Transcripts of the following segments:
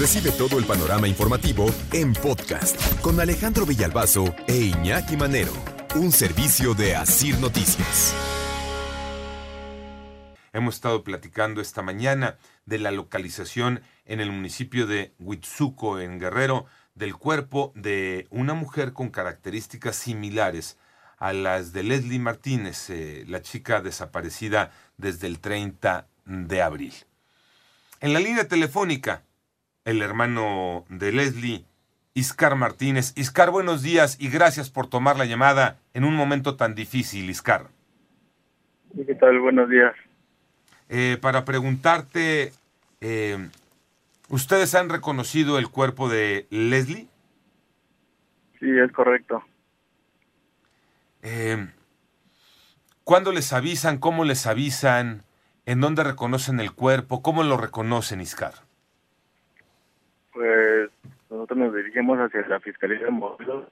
Recibe todo el panorama informativo en podcast con Alejandro Villalbazo e Iñaki Manero, un servicio de Asir Noticias. Hemos estado platicando esta mañana de la localización en el municipio de Huitzuco, en Guerrero, del cuerpo de una mujer con características similares a las de Leslie Martínez, eh, la chica desaparecida desde el 30 de abril. En la línea telefónica, el hermano de Leslie, Iscar Martínez. Iscar, buenos días y gracias por tomar la llamada en un momento tan difícil, Iscar. ¿Qué tal? Buenos días. Eh, para preguntarte, eh, ¿ustedes han reconocido el cuerpo de Leslie? Sí, es correcto. Eh, ¿Cuándo les avisan? ¿Cómo les avisan? ¿En dónde reconocen el cuerpo? ¿Cómo lo reconocen, Iscar? Pues nosotros nos dirigimos hacia la Fiscalía de Morelos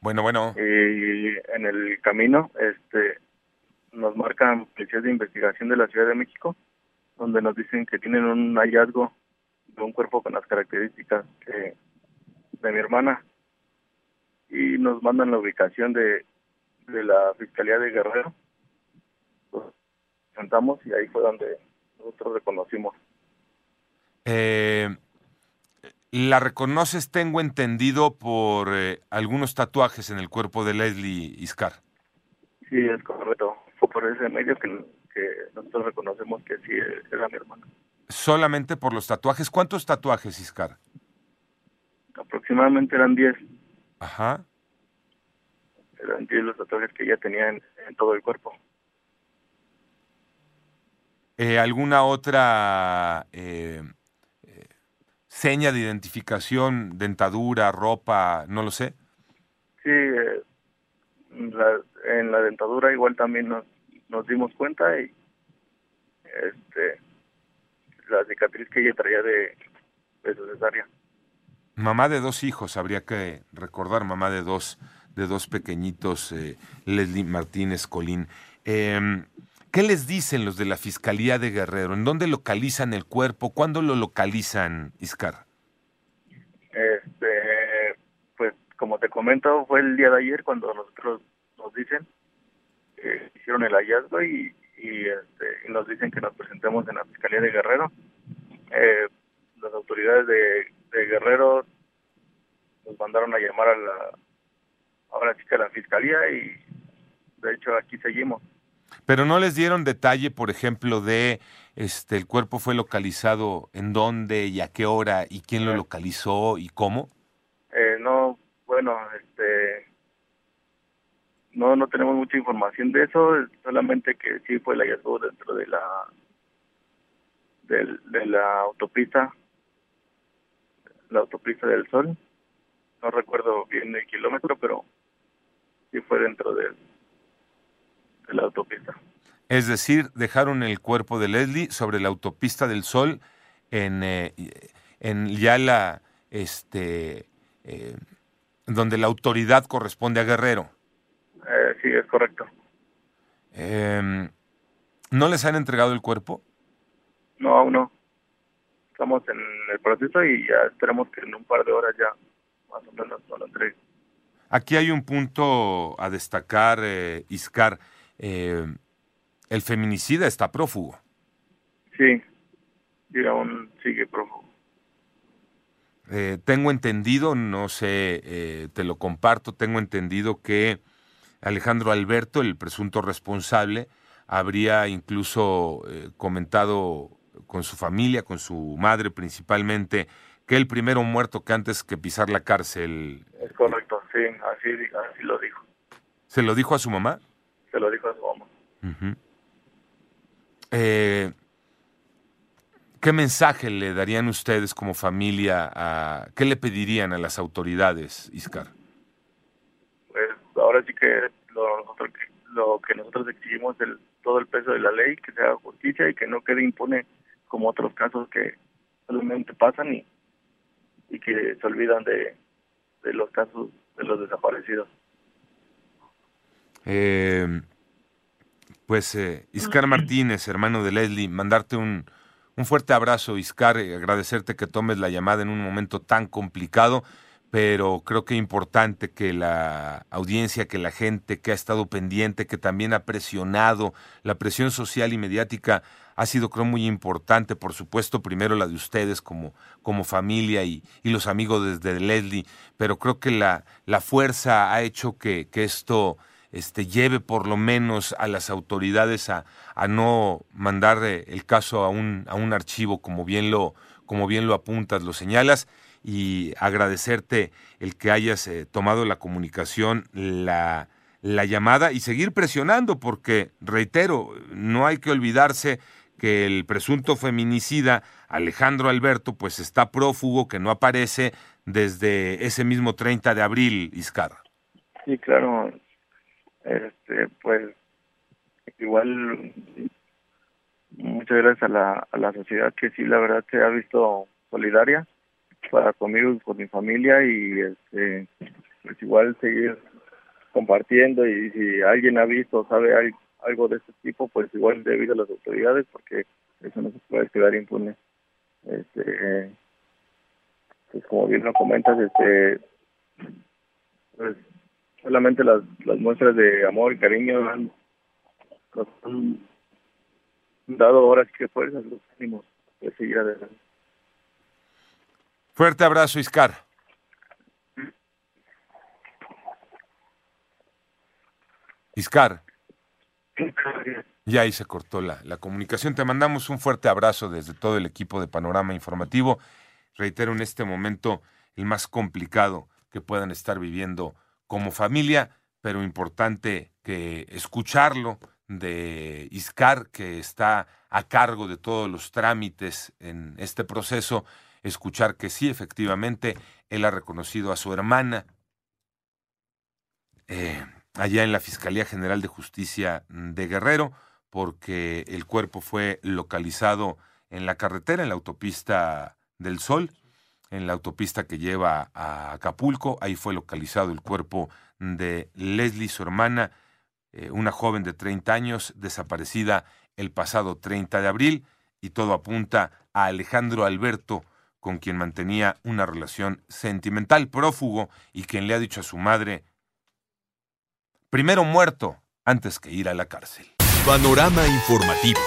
Bueno, bueno. y en el camino este nos marcan policías de investigación de la Ciudad de México donde nos dicen que tienen un hallazgo de un cuerpo con las características que- de mi hermana y nos mandan la ubicación de, de la Fiscalía de Guerrero. Nos sentamos y ahí fue donde nosotros reconocimos. Eh, la reconoces, tengo entendido, por eh, algunos tatuajes en el cuerpo de Leslie Iscar. Sí, es correcto. Fue por ese medio que, que nosotros reconocemos que sí era mi hermano. Solamente por los tatuajes. ¿Cuántos tatuajes, Iscar? Aproximadamente eran 10. Ajá. Eran 10 los tatuajes que ella tenía en, en todo el cuerpo. Eh, ¿Alguna otra eh, eh, seña de identificación, dentadura, ropa, no lo sé? Sí, eh, la- en la dentadura igual también nos, nos dimos cuenta y este la cicatriz que ella traía de, de su cesárea. Mamá de dos hijos, habría que recordar, mamá de dos, de dos pequeñitos, eh, Leslie Martínez Colín. Em, ¿Qué les dicen los de la Fiscalía de Guerrero? ¿En dónde localizan el cuerpo? ¿Cuándo lo localizan, Iscar? Este, pues como te comento, fue el día de ayer cuando nosotros nos dicen que hicieron el hallazgo y, y, este, y nos dicen que nos presentemos en la Fiscalía de Guerrero. Eh, las autoridades de, de Guerrero nos mandaron a llamar a la, a la chica de la Fiscalía y de hecho aquí seguimos. Pero no les dieron detalle, por ejemplo, de este el cuerpo fue localizado en dónde y a qué hora y quién lo localizó y cómo. Eh, no, bueno, este, no, no tenemos mucha información de eso, solamente que sí fue el hallazgo dentro de la, del- de, la autopista, la autopista del Sol. No recuerdo bien el kilómetro, pero sí fue dentro de, de la autopista. Es decir, dejaron el cuerpo de Leslie sobre la autopista del Sol en, eh, en ya la este eh, donde la autoridad corresponde a Guerrero. Eh, sí, es correcto. Em, ¿No les han entregado el cuerpo? No, aún no. Estamos en el proceso y ya esperamos que en un par de horas ya más o menos nos lo entreguen. Aquí hay un punto a destacar, eh, Iscar. El feminicida está prófugo. Sí, y aún sigue prófugo. Eh, tengo entendido, no sé, eh, te lo comparto, tengo entendido que Alejandro Alberto, el presunto responsable, habría incluso eh, comentado con su familia, con su madre principalmente, que el primero muerto que antes que pisar la cárcel. Es correcto, sí, así, así lo dijo. ¿Se lo dijo a su mamá? Se lo dijo a su mamá. Eh, ¿Qué mensaje le darían ustedes como familia? A, ¿Qué le pedirían a las autoridades, Iscar? Pues ahora sí que lo, nosotros, lo que nosotros exigimos es todo el peso de la ley, que se haga justicia y que no quede impune como otros casos que solamente pasan y, y que se olvidan de, de los casos de los desaparecidos. Eh, pues eh, Iscar Martínez, hermano de Leslie, mandarte un, un fuerte abrazo, Iscar, y agradecerte que tomes la llamada en un momento tan complicado, pero creo que es importante que la audiencia, que la gente que ha estado pendiente, que también ha presionado, la presión social y mediática ha sido creo muy importante, por supuesto, primero la de ustedes como, como familia y, y los amigos desde Leslie, pero creo que la, la fuerza ha hecho que, que esto este, lleve por lo menos a las autoridades a, a no mandar eh, el caso a un, a un archivo, como bien, lo, como bien lo apuntas, lo señalas, y agradecerte el que hayas eh, tomado la comunicación, la, la llamada y seguir presionando, porque, reitero, no hay que olvidarse que el presunto feminicida Alejandro Alberto pues está prófugo, que no aparece desde ese mismo 30 de abril, Iscar. Sí, claro, este, pues igual muchas gracias a la, a la sociedad que sí la verdad se ha visto solidaria para conmigo y con mi familia y este pues igual seguir compartiendo y si alguien ha visto sabe algo de este tipo pues igual debido a las autoridades porque eso no se puede quedar impune. Este pues como bien lo comentas este pues solamente las, las muestras de amor y cariño han, dado horas que fuerzas, los ánimos de seguir adelante. Fuerte abrazo, Iscar. Iscar. Ya ahí se cortó la, la comunicación. Te mandamos un fuerte abrazo desde todo el equipo de Panorama Informativo. Reitero, en este momento el más complicado que puedan estar viviendo como familia, pero importante que escucharlo de Iscar, que está a cargo de todos los trámites en este proceso, escuchar que sí, efectivamente, él ha reconocido a su hermana eh, allá en la Fiscalía General de Justicia de Guerrero, porque el cuerpo fue localizado en la carretera, en la autopista del Sol, en la autopista que lleva a Acapulco. Ahí fue localizado el cuerpo de Leslie, su hermana, eh, una joven de 30 años, desaparecida el pasado 30 de abril, y todo apunta a Alejandro Alberto, con quien mantenía una relación sentimental, prófugo, y quien le ha dicho a su madre, primero muerto antes que ir a la cárcel. Panorama informativo.